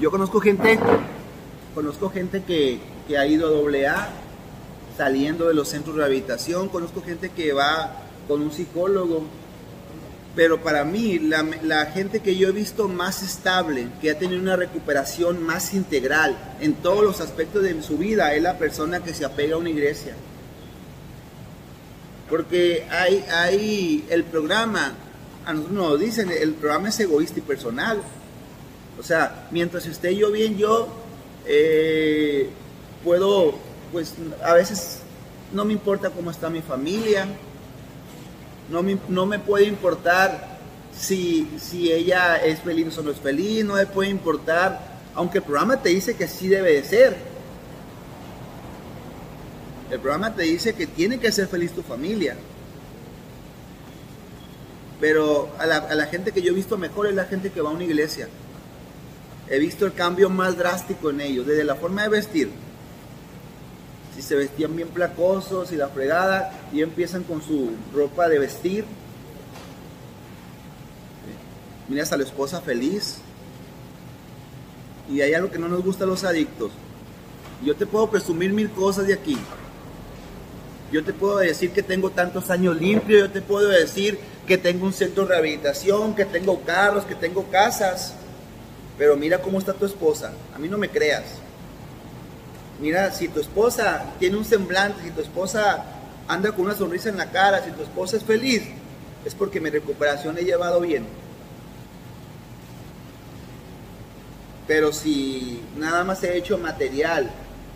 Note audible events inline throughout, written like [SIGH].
Yo conozco gente, conozco gente que, que ha ido a AA saliendo de los centros de rehabilitación, conozco gente que va con un psicólogo, pero para mí la, la, gente que yo he visto más estable, que ha tenido una recuperación más integral en todos los aspectos de su vida, es la persona que se apega a una iglesia. Porque hay, hay el programa, a nosotros nos dicen, el programa es egoísta y personal. O sea, mientras esté yo bien, yo eh, puedo, pues a veces no me importa cómo está mi familia, no me, no me puede importar si, si ella es feliz o no es feliz, no me puede importar, aunque el programa te dice que sí debe de ser. El programa te dice que tiene que ser feliz tu familia. Pero a la, a la gente que yo he visto mejor es la gente que va a una iglesia. He visto el cambio más drástico en ellos, desde la forma de vestir, si se vestían bien placosos y la fregada, y empiezan con su ropa de vestir. Miras a la esposa feliz. Y hay algo que no nos gusta a los adictos. Yo te puedo presumir mil cosas de aquí. Yo te puedo decir que tengo tantos años limpio, yo te puedo decir que tengo un centro de rehabilitación, que tengo carros, que tengo casas. Pero mira cómo está tu esposa. A mí no me creas. Mira, si tu esposa tiene un semblante, si tu esposa anda con una sonrisa en la cara, si tu esposa es feliz, es porque mi recuperación he llevado bien. Pero si nada más he hecho material,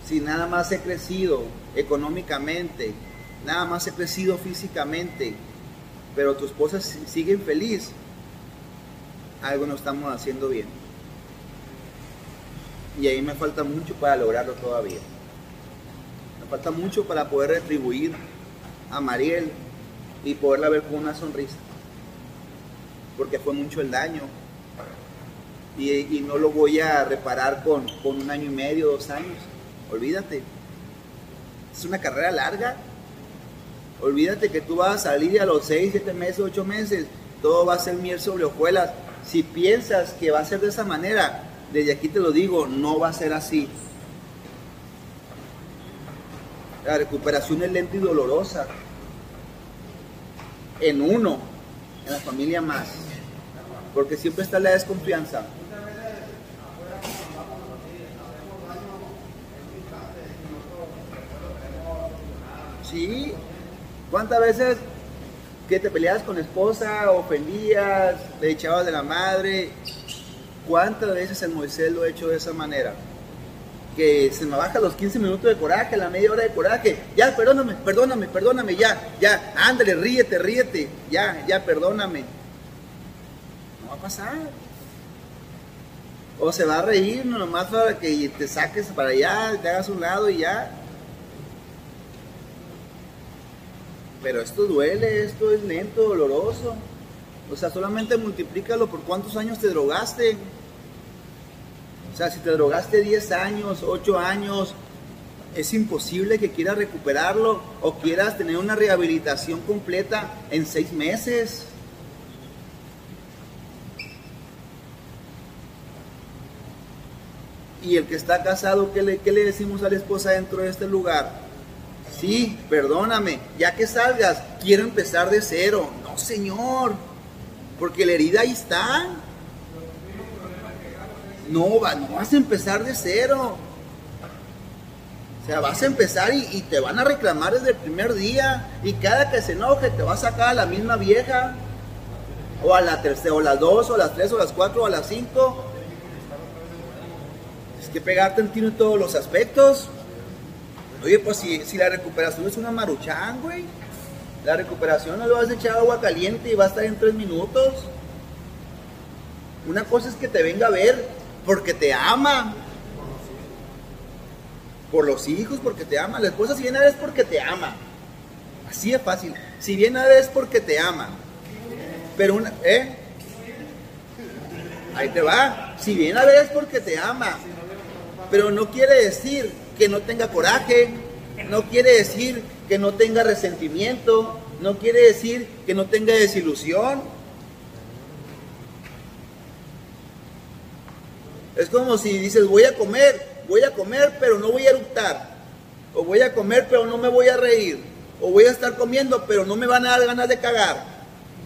si nada más he crecido económicamente, nada más he crecido físicamente, pero tu esposa sigue infeliz, algo no estamos haciendo bien. Y ahí me falta mucho para lograrlo todavía. Me falta mucho para poder retribuir a Mariel y poderla ver con una sonrisa. Porque fue mucho el daño. Y, y no lo voy a reparar con, con un año y medio, dos años. Olvídate. Es una carrera larga. Olvídate que tú vas a salir a los 6, 7 meses, 8 meses. Todo va a ser miel sobre hojuelas. Si piensas que va a ser de esa manera, desde aquí te lo digo, no va a ser así. La recuperación es lenta y dolorosa. En uno, en la familia más. Porque siempre está la desconfianza. Sí. ¿Cuántas veces que te peleabas con esposa, ofendías, le echabas de la madre? ¿Cuántas veces el Moisés lo ha hecho de esa manera? Que se me baja los 15 minutos de coraje, la media hora de coraje. Ya, perdóname, perdóname, perdóname, ya, ya, ándale, ríete, ríete, ya, ya, perdóname. No va a pasar. O se va a reír nomás para que te saques para allá, te hagas un lado y ya. Pero esto duele, esto es lento, doloroso. O sea, solamente multiplícalo por cuántos años te drogaste. O sea, si te drogaste 10 años, 8 años, es imposible que quieras recuperarlo o quieras tener una rehabilitación completa en 6 meses. Y el que está casado, ¿qué le, ¿qué le decimos a la esposa dentro de este lugar? Sí, perdóname, ya que salgas, quiero empezar de cero. No, señor, porque la herida ahí está. No, va, no vas a empezar de cero. O sea, vas a empezar y, te van a reclamar desde el primer día. Y cada que se enoje te va a sacar a la misma vieja. O a la tercera, o las dos, o las tres, o las cuatro, o a las cinco. Es que pegarte en tiro en todos los aspectos. Oye, pues si, si la recuperación es una maruchán, güey. La recuperación no lo vas a echar agua caliente y va a estar en tres minutos. Una cosa es que te venga a ver porque te ama. Por los hijos, porque te ama. La esposa si viene a ver es porque te ama. Así es fácil. Si viene a ver es porque te ama. Pero una, ¿eh? Ahí te va. Si viene a ver es porque te ama. Pero no quiere decir que no tenga coraje. No quiere decir que no tenga resentimiento, no quiere decir que no tenga desilusión. Es como si dices, voy a comer, voy a comer, pero no voy a eructar. O voy a comer, pero no me voy a reír. O voy a estar comiendo, pero no me van a dar ganas de cagar.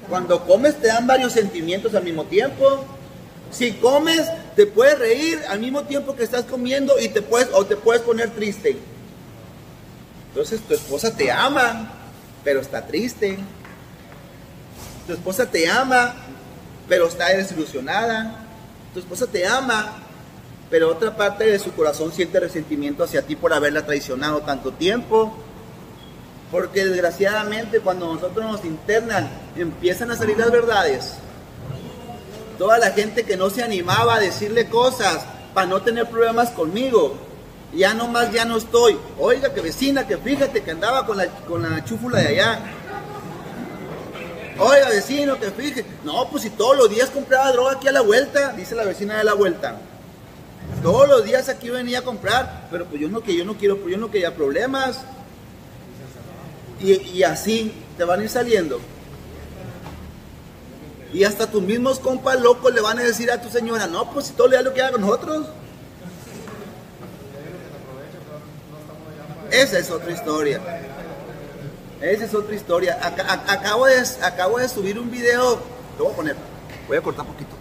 Cuando comes te dan varios sentimientos al mismo tiempo. Si comes, te puedes reír al mismo tiempo que estás comiendo y te puedes, o te puedes poner triste. Entonces tu esposa te ama, pero está triste. Tu esposa te ama, pero está desilusionada. Tu esposa te ama, pero otra parte de su corazón siente resentimiento hacia ti por haberla traicionado tanto tiempo. Porque desgraciadamente cuando nosotros nos internan empiezan a salir las verdades. Toda la gente que no se animaba a decirle cosas para no tener problemas conmigo, ya nomás ya no estoy. Oiga, que vecina, que fíjate que andaba con la, con la chúfula de allá. Oiga, vecino, que fíjate. No, pues si todos los días compraba droga aquí a la vuelta, dice la vecina de la vuelta. Todos los días aquí venía a comprar, pero pues yo no que yo no quiero, pues yo no quería problemas. Y, y así te van a ir saliendo. Y hasta tus mismos compas locos le van a decir a tu señora, no, pues si todo le da lo que haga nosotros. Esa es otra historia. Esa es otra historia. acabo, de, acabo de subir un video. Lo voy a poner. Voy a cortar poquito.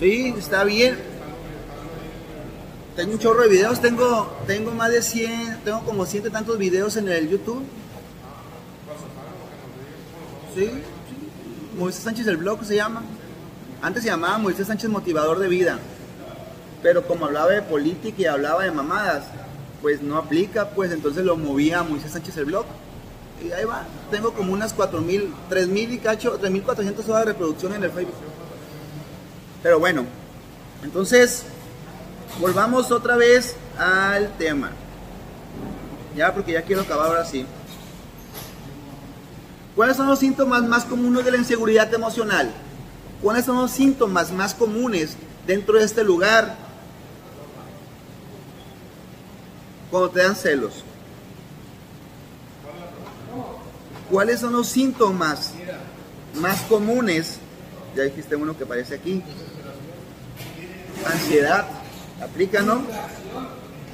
Sí, está bien. Tengo un chorro de videos. Tengo, tengo más de 100. Tengo como ciento tantos videos en el YouTube. Sí, sí. Moisés Sánchez el blog se llama. Antes se llamaba Moisés Sánchez Motivador de Vida. Pero como hablaba de política y hablaba de mamadas, pues no aplica, pues entonces lo movía a Moisés Sánchez el blog. Y ahí va, tengo como unas 4.000, 3.000 y cacho, 3.400 horas de reproducción en el Facebook. Pero bueno, entonces volvamos otra vez al tema. Ya, porque ya quiero acabar ahora sí. ¿Cuáles son los síntomas más comunes de la inseguridad emocional? ¿Cuáles son los síntomas más comunes dentro de este lugar cuando te dan celos? ¿Cuáles son los síntomas más comunes? Ya dijiste uno que aparece aquí. Ansiedad, aplica, ¿no?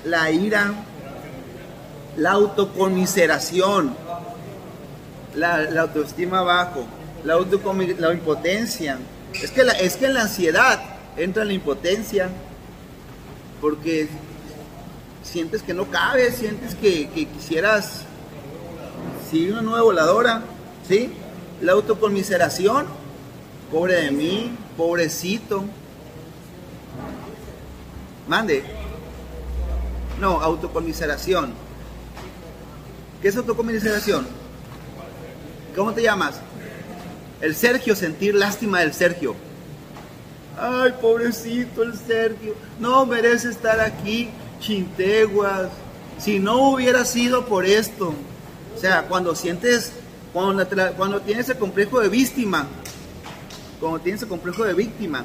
La ira, la autocomiseración, la, autoestima bajo, la, la impotencia. Es que, la, es que en la ansiedad entra la impotencia, porque sientes que no cabes, sientes que, quisieras seguir una nueva voladora, ¿sí? La autocomiseración, pobre de mí, pobrecito. Mande. No, autocomiseración. ¿Qué es autocomiseración? ¿Cómo te llamas? El Sergio, sentir lástima del Sergio. Ay, pobrecito el Sergio, no merece estar aquí chinteguas, si no hubiera sido por esto, o sea, cuando sientes, cuando, tienes el complejo de víctima, cuando tienes el complejo de víctima,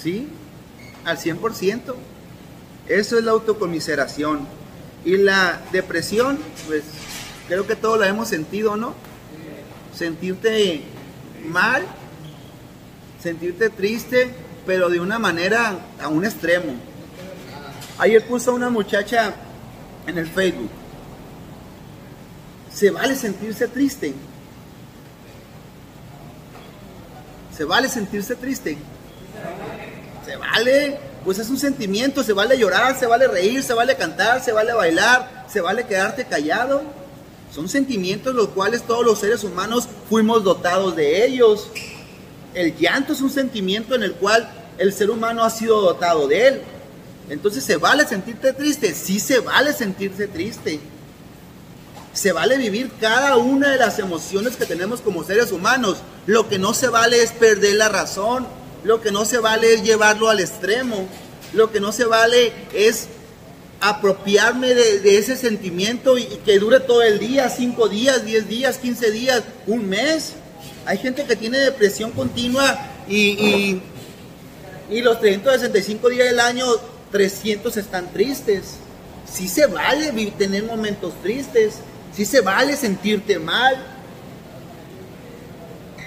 ¿sí? Al 100%. Eso es la autocomiseración. Y la depresión, pues creo que todos la hemos sentido, ¿no? Sentirte mal, sentirte triste, pero de una manera a un extremo. Ayer puso una muchacha en el Facebook. Se vale sentirse triste. Se vale sentirse triste. Se vale, pues es un sentimiento, se vale llorar, se vale reír, se vale cantar, se vale bailar, se vale quedarte callado. Son sentimientos los cuales todos los seres humanos fuimos dotados de ellos. El llanto es un sentimiento en el cual el ser humano ha sido dotado de él. Entonces, ¿se vale sentirte triste? Sí se vale sentirse triste. Se vale vivir cada una de las emociones que tenemos como seres humanos. Lo que no se vale es perder la razón. Lo que no se vale es llevarlo al extremo. Lo que no se vale es apropiarme de, ese sentimiento y, que dure todo el día, cinco días, diez días, quince días, un mes. Hay gente que tiene depresión continua y, y, los 365 días del año, 300 están tristes. Sí se vale tener momentos tristes, sí se vale sentirte mal.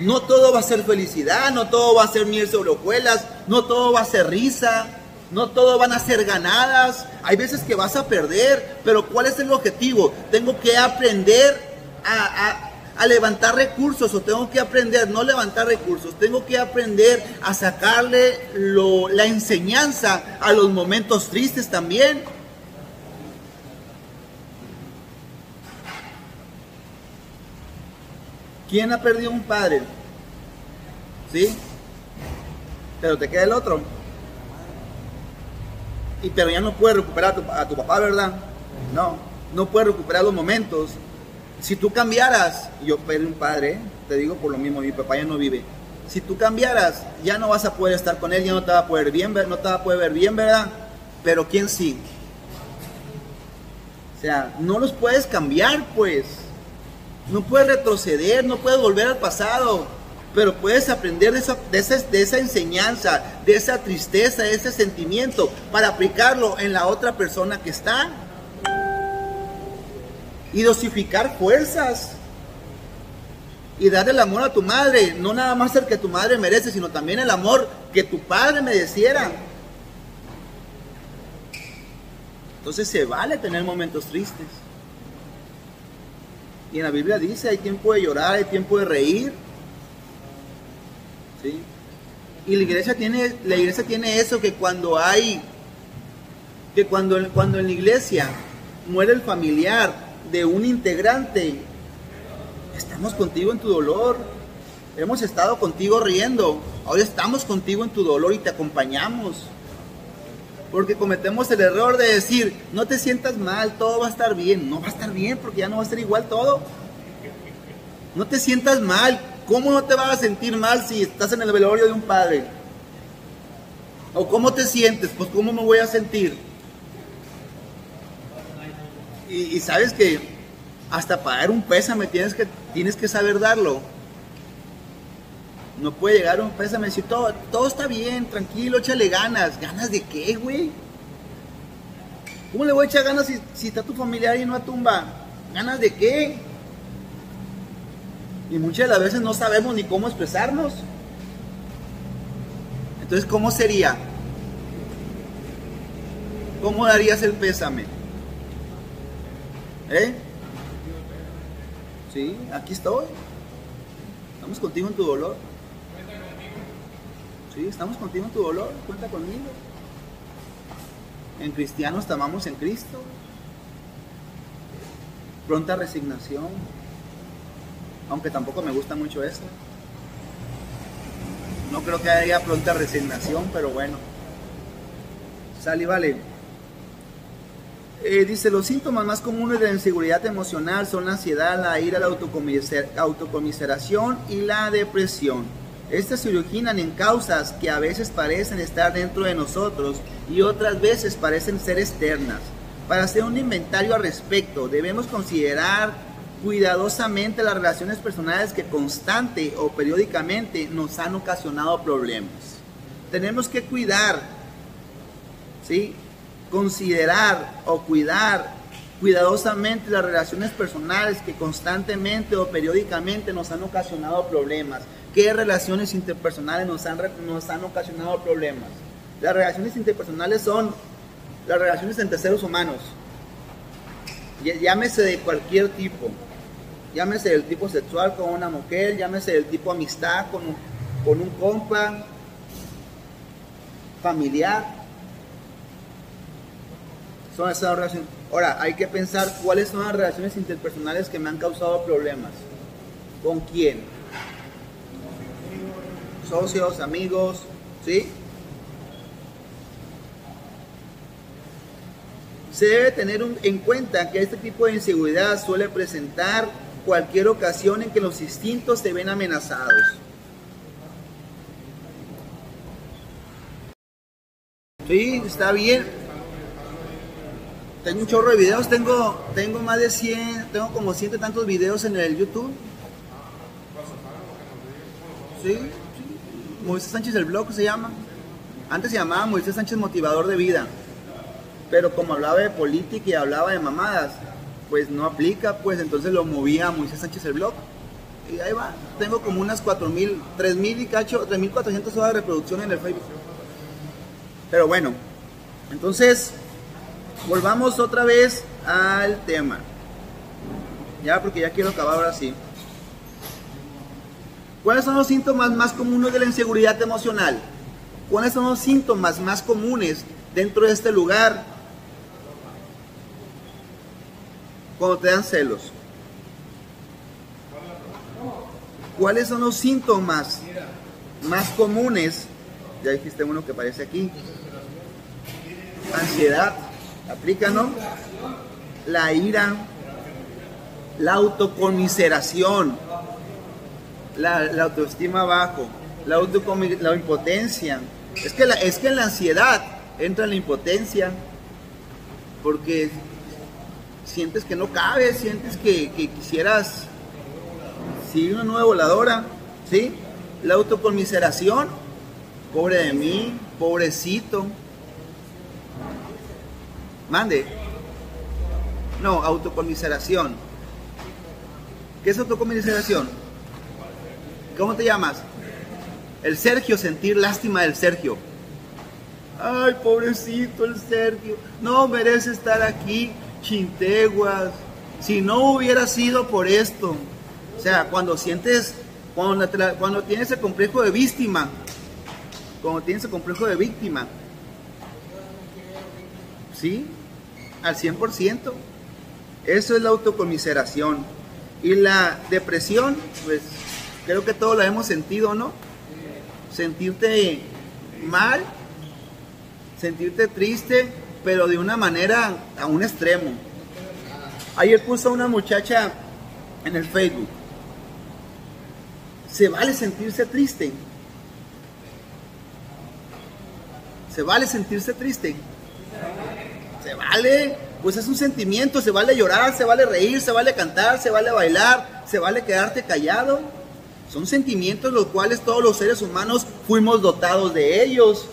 No todo va a ser felicidad, no todo va a ser miel sobre hojuelas, no todo va a ser risa, no todo van a ser ganadas. Hay veces que vas a perder, pero ¿cuál es el objetivo? Tengo que aprender a, levantar recursos o tengo que aprender, no levantar recursos, tengo que aprender a sacarle la enseñanza a los momentos tristes también. ¿Quién ha perdido un padre? ¿Sí? Pero te queda el otro. Y pero ya no puedes recuperar a tu, papá, ¿verdad? No, no puedes recuperar los momentos. Si tú cambiaras, yo perdí un padre, te digo por lo mismo, mi papá ya no vive. Si tú cambiaras, ya no vas a poder estar con él, ya no te va a poder bien, no te va a poder ver bien, ¿verdad? Pero ¿quién sí? O sea, no los puedes cambiar, pues. No puedes retroceder, no puedes volver al pasado, pero puedes aprender de esa, de esa, enseñanza, de esa tristeza, de ese sentimiento, para aplicarlo en la otra persona que está. Y dosificar fuerzas. Y dar el amor a tu madre, no nada más el que tu madre merece, sino también el amor que tu padre mereciera. Entonces se vale tener momentos tristes. Y en la Biblia dice, hay tiempo de llorar, hay tiempo de reír. Y la iglesia tiene, la iglesia tiene eso que cuando hay, que cuando, cuando en la iglesia muere el familiar de un integrante, estamos contigo en tu dolor. Hemos estado contigo riendo. Ahora estamos contigo en tu dolor y te acompañamos. Porque cometemos el error de decir, no te sientas mal, todo va a estar bien. No va a estar bien porque ya no va a ser igual todo. No te sientas mal. ¿Cómo no te vas a sentir mal si estás en el velorio de un padre? ¿O cómo te sientes? Pues cómo me voy a sentir. Y, sabes que hasta pagar un pésame tienes que, tienes que saber darlo. No puede llegar un pésame y decir, todo, todo está bien, tranquilo, échale ganas. ¿Ganas de qué, güey? ¿Cómo le voy a echar ganas si, si está tu familiar y no a tumba? ¿Ganas de qué? Y muchas de las veces no sabemos ni cómo expresarnos. Entonces, ¿cómo sería? ¿Cómo darías el pésame? ¿Eh? Sí, aquí estoy. Estamos contigo en tu dolor. Sí, estamos contigo en tu dolor, cuenta conmigo. En cristianos te amamos en Cristo. Pronta resignación. Aunque tampoco me gusta mucho eso. No creo que haya pronta resignación, pero bueno. Sal y vale. Eh, dice, los síntomas más comunes de la inseguridad emocional son la ansiedad, la ira, la autocomiseración y la depresión. Estas se originan en causas que a veces parecen estar dentro de nosotros y otras veces parecen ser externas. Para hacer un inventario al respecto, debemos considerar cuidadosamente las relaciones personales que constante o periódicamente nos han ocasionado problemas. Tenemos que cuidar, ¿sí? Considerar o cuidar cuidadosamente las relaciones personales que constantemente o periódicamente nos han ocasionado problemas. ¿Qué relaciones interpersonales nos han, nos han ocasionado problemas? Las relaciones interpersonales son las relaciones entre seres humanos. Llámese de cualquier tipo. Llámese del tipo sexual con una mujer, llámese del tipo amistad con un, con un compa, familiar. Son esas relaciones. Ahora, hay que pensar cuáles son las relaciones interpersonales que me han causado problemas. ¿Con quién? socios, amigos, ¿sí? Se debe tener en cuenta que este tipo de inseguridad suele presentar cualquier ocasión en que los instintos se ven amenazados. Sí, está bien. Tengo un chorro de videos, tengo, tengo más de 100, tengo como ciento tantos videos en el YouTube. Sí. Moisés Sánchez el blog se llama. Antes se llamaba Moisés Sánchez Motivador de Vida. Pero como hablaba de política y hablaba de mamadas, pues no aplica, pues entonces lo movía a Moisés Sánchez el blog. y ahí va. Tengo como unas 4.000, 3.000 y cacho, 3.400 horas de reproducción en el Facebook. Pero bueno, entonces, volvamos otra vez al tema. Ya, porque ya quiero acabar ahora sí. ¿Cuáles son los síntomas más comunes de la inseguridad emocional? ¿Cuáles son los síntomas más comunes dentro de este lugar cuando te dan celos? ¿Cuáles son los síntomas más comunes? Ya dijiste uno que aparece aquí. Ansiedad, aplica, ¿no? La ira, la autocomiseración, la, autoestima bajo, la, la impotencia. Es que, la, es que en la ansiedad entra la impotencia, porque sientes que no cabe, sientes que, que quisieras Sí, una nueva voladora, ¿sí? La autocomiseración, pobre de mí, pobrecito. Mande. No, autocomiseración. ¿Qué es autocomiseración? ¿Cómo te llamas? El Sergio, sentir lástima del Sergio. Ay, pobrecito el Sergio. No merece estar aquí, chinteguas. Si no hubiera sido por esto, o sea, cuando sientes, cuando, cuando tienes el complejo de víctima, cuando tienes el complejo de víctima, ¿sí? Al 100%. Eso es la autocomiseración. Y la depresión, pues creo que todos la hemos sentido, ¿no? Sentirte mal, sentirte triste, pero de una manera a un extremo. Ayer puso una muchacha en el Facebook se vale sentirse triste. Se vale sentirse triste. Se vale, pues es un sentimiento, se vale llorar, se vale reír, se vale cantar, se vale bailar, se vale quedarte callado. Son sentimientos los cuales todos los seres humanos fuimos dotados de ellos.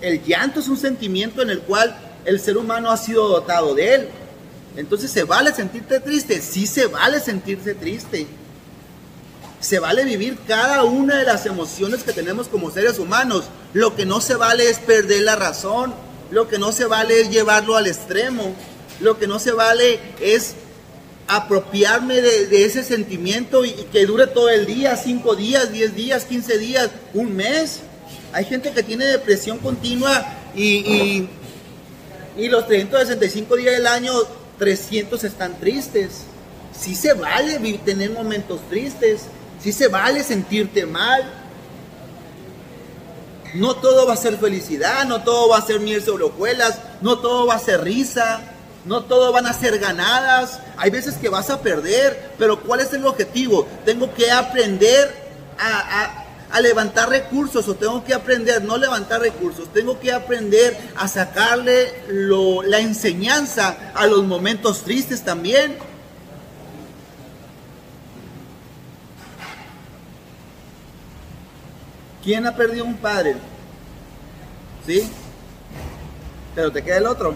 El llanto es un sentimiento en el cual el ser humano ha sido dotado de él. Entonces, ¿se vale sentirte triste? Sí se vale sentirse triste. Se vale vivir cada una de las emociones que tenemos como seres humanos. Lo que no se vale es perder la razón. Lo que no se vale es llevarlo al extremo. Lo que no se vale es apropiarme de, ese sentimiento y, que dure todo el día, cinco días, diez días, quince días, un mes. Hay gente que tiene depresión continua y, y, los 365 días del año, 300 están tristes. Sí se vale tener momentos tristes, si se vale sentirte mal. No todo va a ser felicidad, no todo va a ser miel sobre hojuelas, no todo va a ser risa, no todo van a ser ganadas. Hay veces que vas a perder, pero ¿cuál es el objetivo? Tengo que aprender a, levantar recursos o tengo que aprender, no levantar recursos, tengo que aprender a sacarle la enseñanza a los momentos tristes también. ¿Quién ha perdido un padre? ¿Sí? Pero te queda el otro.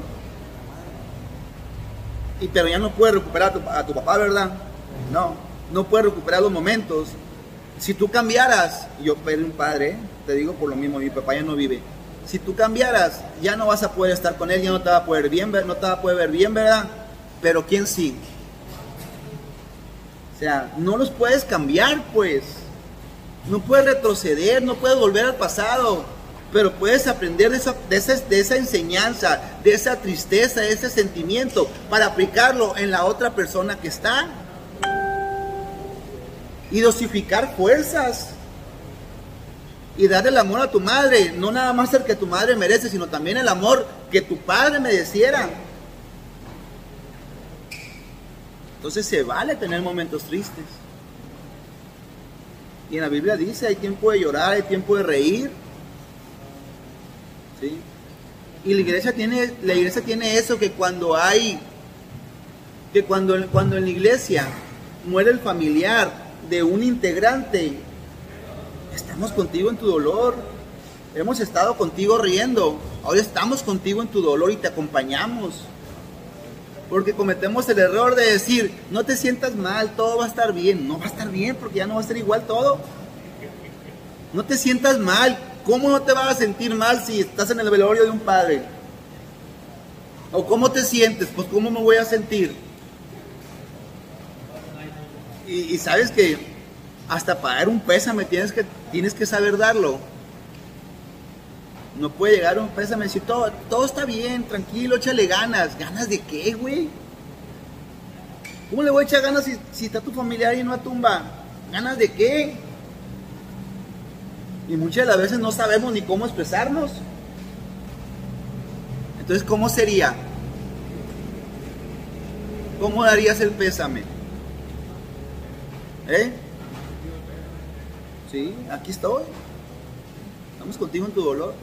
Y pero ya no puedes recuperar a tu, papá, ¿verdad? No, no puedes recuperar los momentos. Si tú cambiaras, yo perdí un padre, te digo por lo mismo, mi papá ya no vive. Si tú cambiaras, ya no vas a poder estar con él, ya no te va a poder bien, no te va a poder ver bien, ¿verdad? Pero ¿quién sí? O sea, no los puedes cambiar, pues. No puedes retroceder, no puedes volver al pasado, pero puedes aprender de esa, de, esa, enseñanza, de esa tristeza, de ese sentimiento, para aplicarlo en la otra persona que está. Y dosificar fuerzas. Y darle el amor a tu madre, no nada más el que tu madre merece, sino también el amor que tu padre mereciera. Entonces se vale tener momentos tristes. Y en la Biblia dice, hay tiempo de llorar, hay tiempo de reír. ¿Sí? Y la iglesia tiene, la iglesia tiene eso que cuando hay, que cuando, cuando en la iglesia muere el familiar de un integrante, estamos contigo en tu dolor. Hemos estado contigo riendo. Ahora estamos contigo en tu dolor y te acompañamos. Porque cometemos el error de decir, no te sientas mal, todo va a estar bien. No va a estar bien porque ya no va a ser igual todo. No te sientas mal. ¿Cómo no te vas a sentir mal si estás en el velorio de un padre? ¿O cómo te sientes? Pues cómo me voy a sentir. Y, sabes que hasta pagar un pésame tienes que, tienes que saber darlo. No puede llegar un pésame y decir, todo, todo está bien, tranquilo, échale ganas. ¿Ganas de qué, güey? ¿Cómo le voy a echar ganas si, si está tu familiar y no a tumba? ¿Ganas de qué? Y muchas de las veces no sabemos ni cómo expresarnos. Entonces, ¿cómo sería? ¿Cómo darías el pésame? ¿Eh? Sí, aquí estoy. Estamos contigo en tu dolor.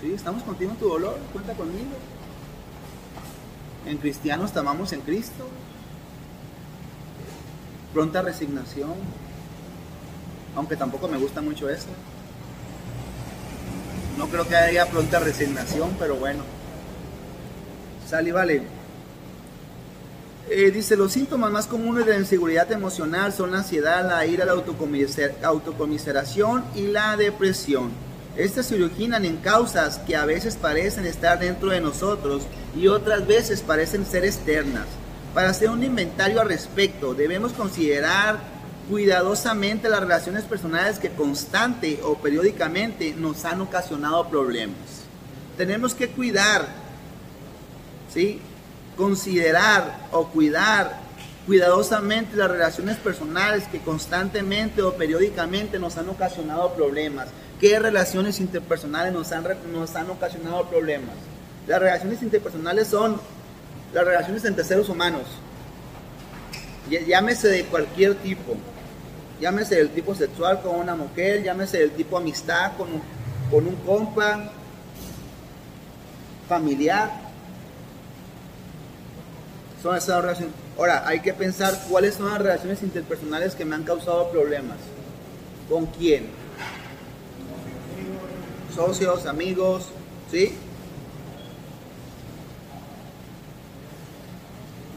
Sí, estamos contigo en tu dolor. Cuenta conmigo. En cristianos te amamos en Cristo. Pronta resignación. Aunque tampoco me gusta mucho eso. No creo que haya pronta resignación, pero bueno. Sale y vale. Eh, dice, los síntomas más comunes de la inseguridad emocional son la ansiedad, la ira, la autocomiseración y la depresión. Estas se originan en causas que a veces parecen estar dentro de nosotros y otras veces parecen ser externas. Para hacer un inventario al respecto, debemos considerar cuidadosamente las relaciones personales que constante o periódicamente nos han ocasionado problemas. Tenemos que cuidar, ¿sí? considerar o cuidar cuidadosamente las relaciones personales que constantemente o periódicamente nos han ocasionado problemas. ¿Qué relaciones interpersonales nos han, nos han ocasionado problemas? Las relaciones interpersonales son las relaciones entre seres humanos. Llámese de cualquier tipo. Llámese del tipo sexual con una mujer, llámese del tipo amistad con un, con un compa, familiar, son esas relaciones. Ahora, hay que pensar cuáles son las relaciones interpersonales que me han causado problemas. ¿Con quién? Socios, amigos, ¿sí?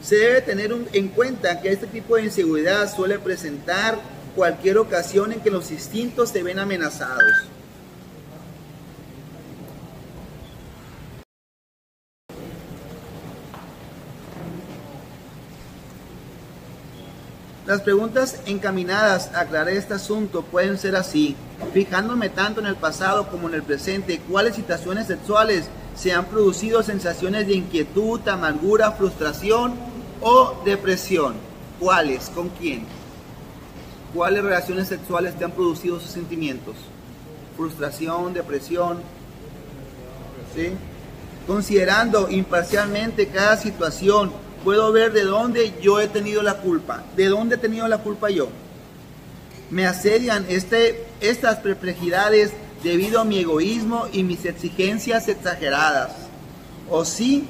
Se debe tener en cuenta que este tipo de inseguridad suele presentar cualquier ocasión en que los instintos se ven amenazados. Las preguntas encaminadas a aclarar este asunto pueden ser así, fijándome tanto en el pasado como en el presente, cuáles situaciones sexuales se han producido sensaciones de inquietud, amargura, frustración o depresión. ¿Cuáles? ¿Con quién? ¿Cuáles relaciones sexuales te han producido esos sentimientos? Frustración, depresión. ¿Sí? Considerando imparcialmente cada situación puedo ver de dónde yo he tenido la culpa. ¿De dónde he tenido la culpa yo? Me asedian este, estas perplejidades debido a mi egoísmo y mis exigencias exageradas. O sí,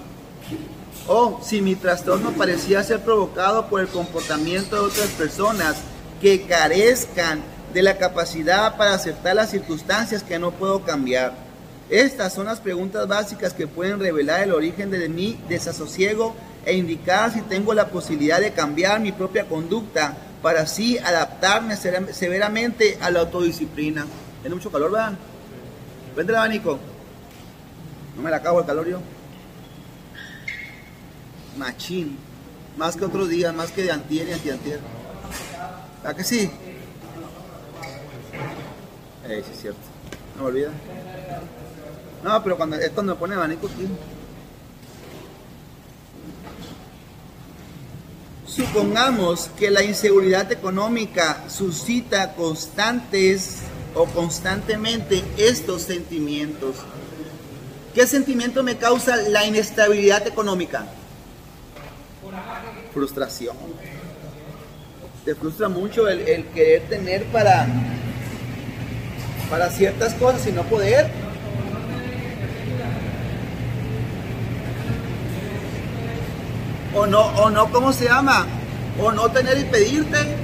o si mi trastorno parecía ser provocado por el comportamiento de otras personas que carezcan de la capacidad para aceptar las circunstancias que no puedo cambiar. Estas son las preguntas básicas que pueden revelar el origen de mi desasosiego e indicar si tengo la posibilidad de cambiar mi propia conducta para así adaptarme severamente a la autodisciplina. Tiene mucho calor, ¿verdad? Vente el abanico. No me la acabo el calor yo. Machín. Más que otros días, más que de antier y antiantier. ¿Verdad que sí? Eh, sí es cierto. No me olvida. No, pero cuando, es cuando me pone abanico, tío. Supongamos que la inseguridad económica suscita constantes o constantemente estos sentimientos. ¿Qué sentimiento me causa la inestabilidad económica? Frustración. Te frustra mucho el, querer tener para, para ciertas cosas y no poder. o no, o no, ¿cómo se llama? O no tener y pedirte.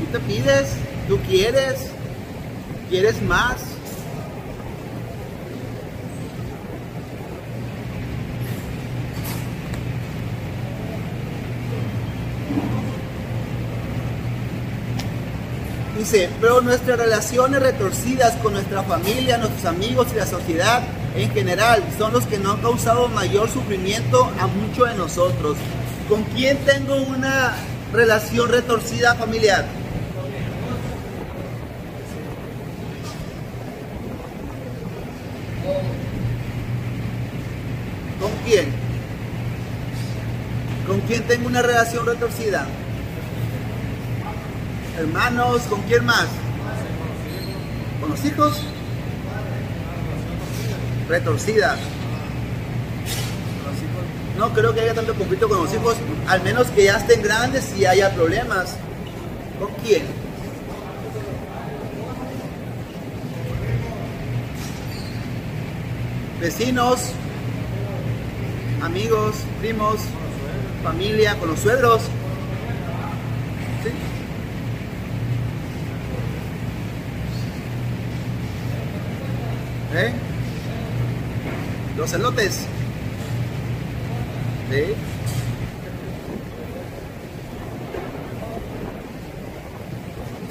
Tú te pides, tú quieres, quieres más. Dice, pero nuestras relaciones retorcidas con nuestra familia, nuestros amigos y la sociedad en general son los que no han causado mayor sufrimiento a muchos de nosotros. ¿Con quién tengo una relación retorcida familiar? ¿Con quién? ¿Con quién tengo una relación retorcida? Hermanos, ¿con quién más? ¿Con los hijos? Retorcida. No creo que haya tanto conflicto con los hijos, al menos que ya estén grandes y haya problemas. ¿Con quién? Vecinos, amigos, primos, familia, con los suegros. ¿Sí? ¿Eh? Los elotes. ¿Sí?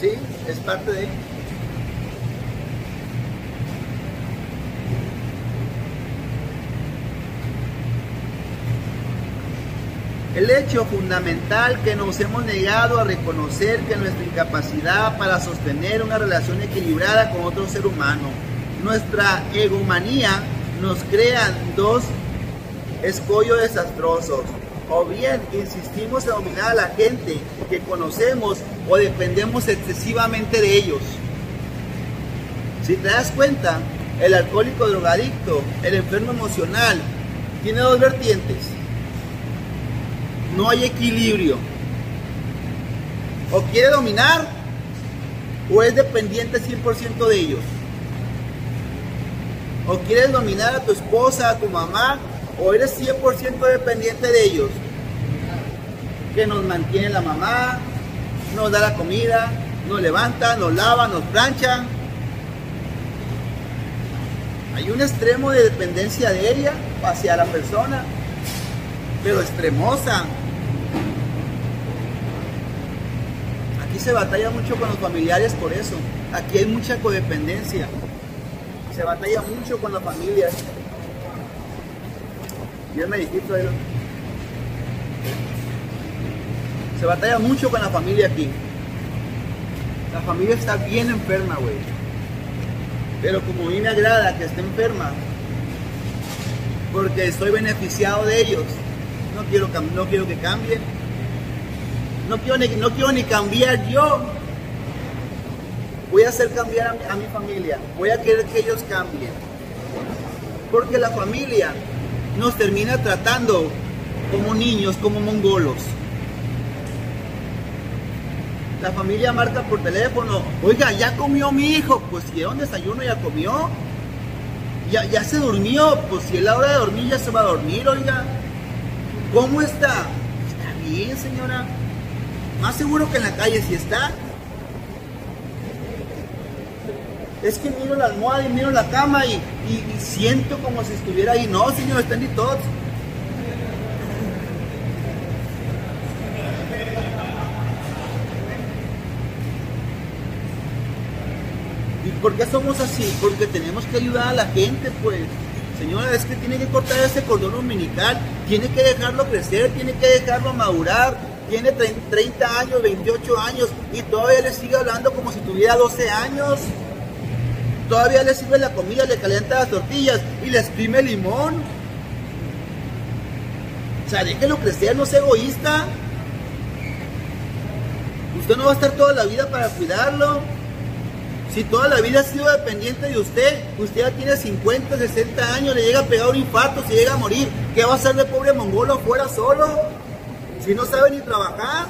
Sí, es parte de... El hecho fundamental que nos hemos negado a reconocer que nuestra incapacidad para sostener una relación equilibrada con otro ser humano, nuestra egomanía nos crea dos escollos desastrosos. O bien insistimos en dominar a la gente que conocemos o dependemos excesivamente de ellos. Si te das cuenta, el alcohólico drogadicto, el enfermo emocional, tiene dos vertientes. No hay equilibrio. O quiere dominar o es dependiente 100% de ellos. O quieres dominar a tu esposa, a tu mamá, o eres 100% dependiente de ellos. Que nos mantiene la mamá, nos da la comida, nos levanta, nos lava, nos plancha. Hay un extremo de dependencia de ella hacia la persona, pero extremosa. Aquí se batalla mucho con los familiares por eso. Aquí hay mucha codependencia. Se batalla mucho con las familias. Bien me dijiste, Se batalla mucho con la familia aquí. La familia está bien enferma, güey. Pero como a mí me agrada que esté enferma, porque estoy beneficiado de ellos, no quiero, no quiero que cambien. No quiero, ni, no quiero ni cambiar yo. Voy a hacer cambiar a mi familia. Voy a querer que ellos cambien. Porque la familia nos termina tratando como niños, como mongolos. La familia marca por teléfono, oiga, ya comió mi hijo, pues si era un desayuno ya comió. Ya, ya se durmió, pues si es la hora de dormir ya se va a dormir, oiga. ¿Cómo está? Está bien, señora. Más seguro que en la calle si está. Es que miro la almohada y miro la cama y, siento como si estuviera ahí. No, señor, están ni todos. ¿Y por qué somos así? Porque tenemos que ayudar a la gente, pues. Señora, es que tiene que cortar ese cordón umbilical, tiene que dejarlo crecer, tiene que dejarlo madurar. Tiene 30 años, 28 años y todavía le sigue hablando como si tuviera 12 años. Todavía le sirve la comida, le calienta las tortillas y le exprime limón. O sea, déjelo crecer, no sea egoísta. Usted no va a estar toda la vida para cuidarlo. Si toda la vida ha sido dependiente de usted, usted ya tiene 50, 60 años, le llega a pegar un infarto, se llega a morir. ¿Qué va a hacer de pobre mongolo fuera solo? Si no sabe ni trabajar,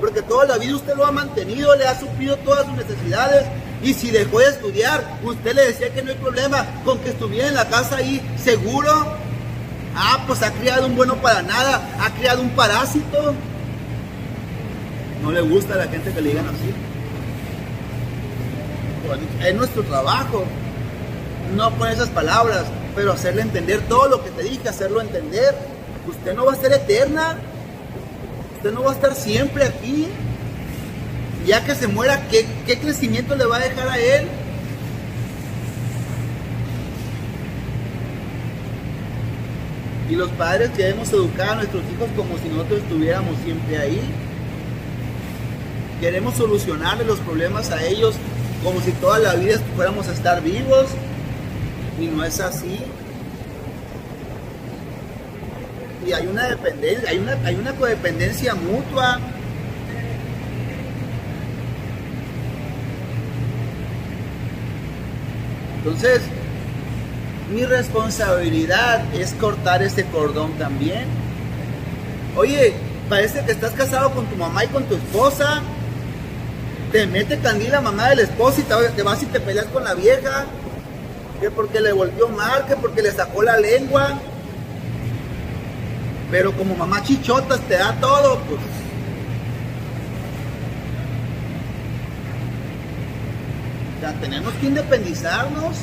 porque toda la vida usted lo ha mantenido, le ha suplido todas sus necesidades, y si dejó de estudiar, usted le decía que no hay problema con que estuviera en la casa ahí seguro. Ah, pues ha criado un bueno para nada, ha criado un parásito. No le gusta a la gente que le digan así. Es nuestro trabajo. No con esas palabras, pero hacerle entender todo lo que te dije, hacerlo entender. Usted no va a ser eterna. Usted no va a estar siempre aquí. Ya que se muera, ¿qué, qué crecimiento le va a dejar a él? Y los padres queremos educar a nuestros hijos como si nosotros estuviéramos siempre ahí. Queremos solucionarle los problemas a ellos como si toda la vida fuéramos a estar vivos. Y no es así. Y hay una dependencia, hay una, hay una codependencia mutua. Entonces, mi responsabilidad es cortar este cordón también. Oye, parece que estás casado con tu mamá y con tu esposa. Te mete candil la mamá del esposo y te, vas y te peleas con la vieja. Que porque le volvió mal, que porque le sacó la lengua. Pero como mamá chichotas te da todo, pues. Tenemos que independizarnos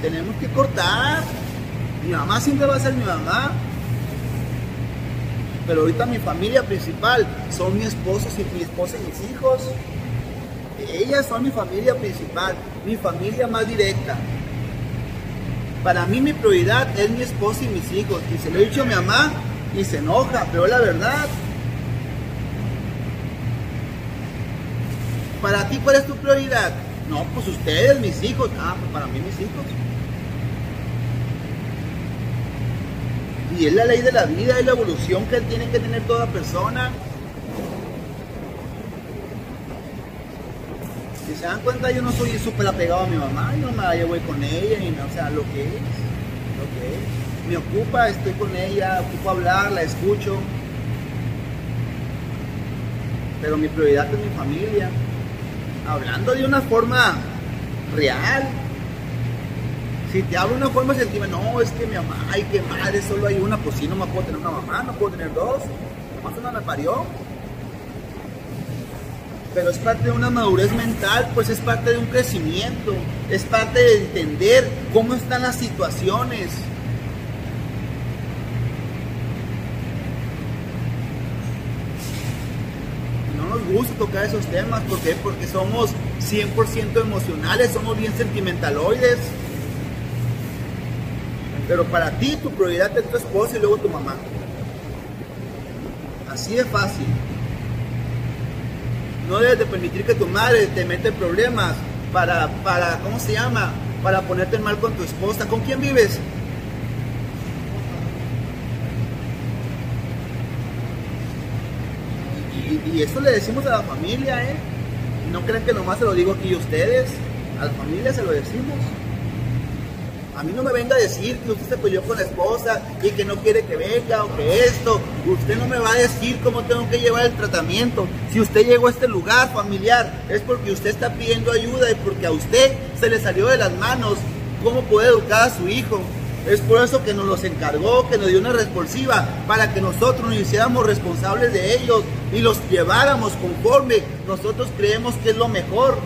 tenemos que cortar. Mi mamá siempre va a ser mi mamá. Pero ahorita mi familia principal son mi esposo y mi esposa y mis hijos. Ellas son mi familia principal, mi familia más directa. Para mí mi prioridad es mi esposa y mis hijos. Y se lo he dicho a mi mamá y se enoja, pero la verdad. Para ti, ¿cuál es tu prioridad? No, pues ustedes, mis hijos. Ah, pues para mí mis hijos. Y es la ley de la vida, es la evolución que tiene que tener toda persona. Si se dan cuenta, yo no soy súper apegado a mi mamá, yo me la llevo con ella, y no, o sea, lo que es, lo que es. Me ocupa, estoy con ella, ocupo hablar, la escucho. Pero mi prioridad es mi familia. Hablando de una forma real, si te hablo de una forma sentimental, no, es que mi mamá, ay, qué madre, solo hay una, pues sí, no me puedo tener una mamá, no puedo tener dos, nomás una me parió. Pero es parte de una madurez mental, pues es parte de un crecimiento, es parte de entender cómo están las situaciones. No nos gusta tocar esos temas, ¿por qué? Porque somos 100% emocionales, somos bien sentimentaloides. Pero para ti tu prioridad es tu esposa y luego tu mamá. Así de fácil. No debes de permitir que tu madre te mete problemas para, para, ¿cómo se llama? Para ponerte mal con tu esposa. ¿Con quién vives? Y, y, esto le decimos a la familia, ¿eh? No crean que nomás se lo digo aquí a ustedes. A la familia se lo decimos. A mí no me venga a decir que usted se peleó con la esposa y que no quiere que venga o que esto. Usted no me va a decir cómo tengo que llevar el tratamiento. Si usted llegó a este lugar familiar es porque usted está pidiendo ayuda y porque a usted se le salió de las manos cómo puede educar a su hijo. Es por eso que nos los encargó, que nos dio una responsiva, para que nosotros nos hiciéramos responsables de ellos y los lleváramos conforme nosotros creemos que es lo mejor.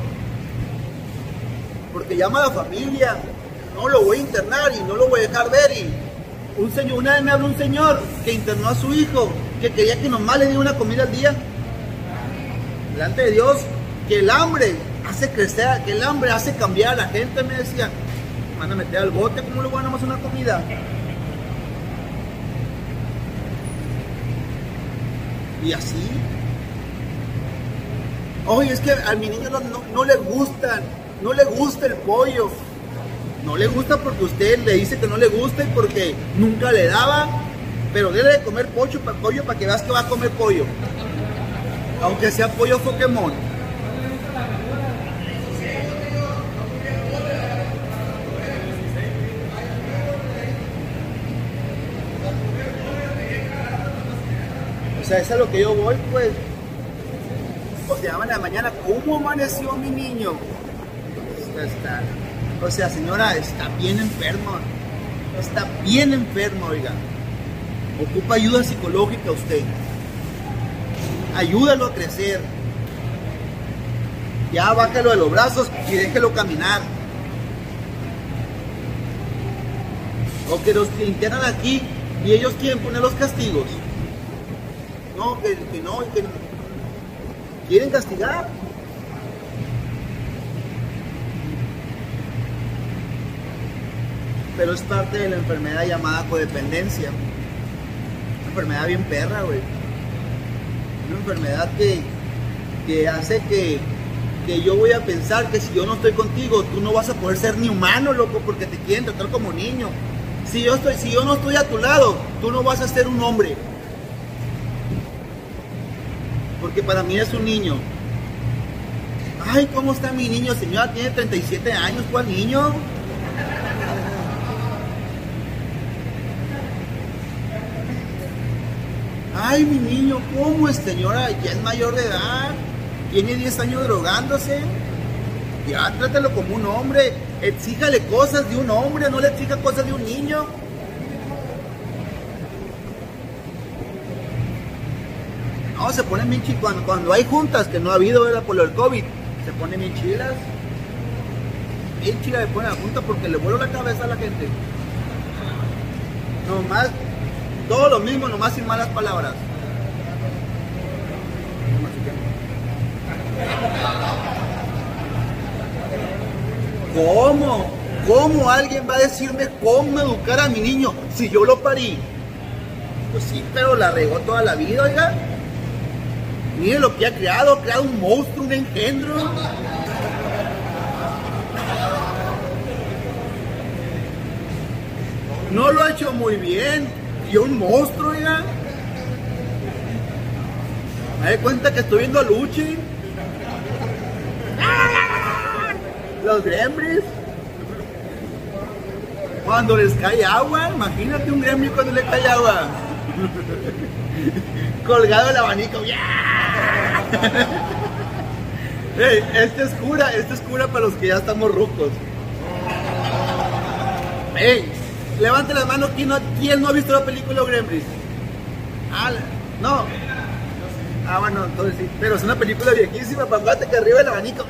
Porque llama a la familia, no lo voy a internar y no lo voy a dejar ver. Y un señor, una vez me habló un señor que internó a su hijo, que quería que nomás le diera una comida al día. Delante de Dios, que el hambre hace crecer, que el hambre hace cambiar a la gente, me decía. Van a meter al bote, ¿cómo le voy a más una comida? Y así. Oye, es que a mi niño no, no, no le gustan, no le gusta el pollo. No le gusta porque usted le dice que no le gusta y porque nunca le daba, pero debe de comer pollo, pollo para que veas que va a comer pollo. Aunque sea pollo Pokémon. Sea, es a lo que yo voy, pues. O sea, en la mañana, ¿cómo amaneció mi niño? Está, o sea, señora, está bien enfermo. Está bien enfermo, oiga. Ocupa ayuda psicológica usted. Ayúdalo a crecer. Ya bájalo de los brazos y déjelo caminar. O que los que internan aquí y ellos quieren poner los castigos. No, que, que no, que quieren castigar. Pero es parte de la enfermedad llamada codependencia. Una enfermedad bien perra. Una enfermedad que, que hace que, que yo voy a pensar que si yo no estoy contigo, tú no vas a poder ser ni humano, loco, porque te quieren tratar como niño. Si yo, estoy, si yo no estoy a tu lado, tú no vas a ser un hombre. Porque para mí es un niño. Ay, ¿cómo está mi niño? Señora, tiene 37 años, ¿cuál niño? Ay, mi niño, ¿cómo es, señora? Ya es mayor de edad. Tiene 10 años drogándose. Ya, trátalo como un hombre. Exíjale cosas de un hombre, no le exija cosas de un niño. No, se ponen bien chidas. Cuando, cuando, hay juntas, que no ha habido ¿verdad? por del COVID, se ponen bien chidas. Bien le ponen la junta porque le vuelo la cabeza a la gente. Nomás, todo lo mismo, nomás sin malas palabras. ¿Cómo? ¿Cómo alguien va a decirme cómo educar a mi niño si yo lo parí? Pues sí, pero la regó toda la vida, oiga. Mire lo que ha creado, ha creado un monstruo, un engendro. No lo ha hecho muy bien. Y un monstruo, oiga. Me doy cuenta que estoy viendo a Luchi. Los gremlins. Cuando les cae agua, imagínate un gremlin cuando le cae agua. [LAUGHS] Colgado el abanico. Hey, esta es cura, esta es cura para los que ya estamos rucos. Hey, levante las manos, ¿quién no, quién no ha visto la película Gremlins? Ah, no. Ah, bueno, entonces sí. Pero es una película viejísima, papate que arriba el abanico.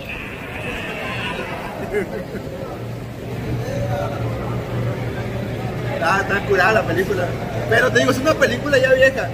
Está, está curada la película. Pero te digo, es una película ya vieja.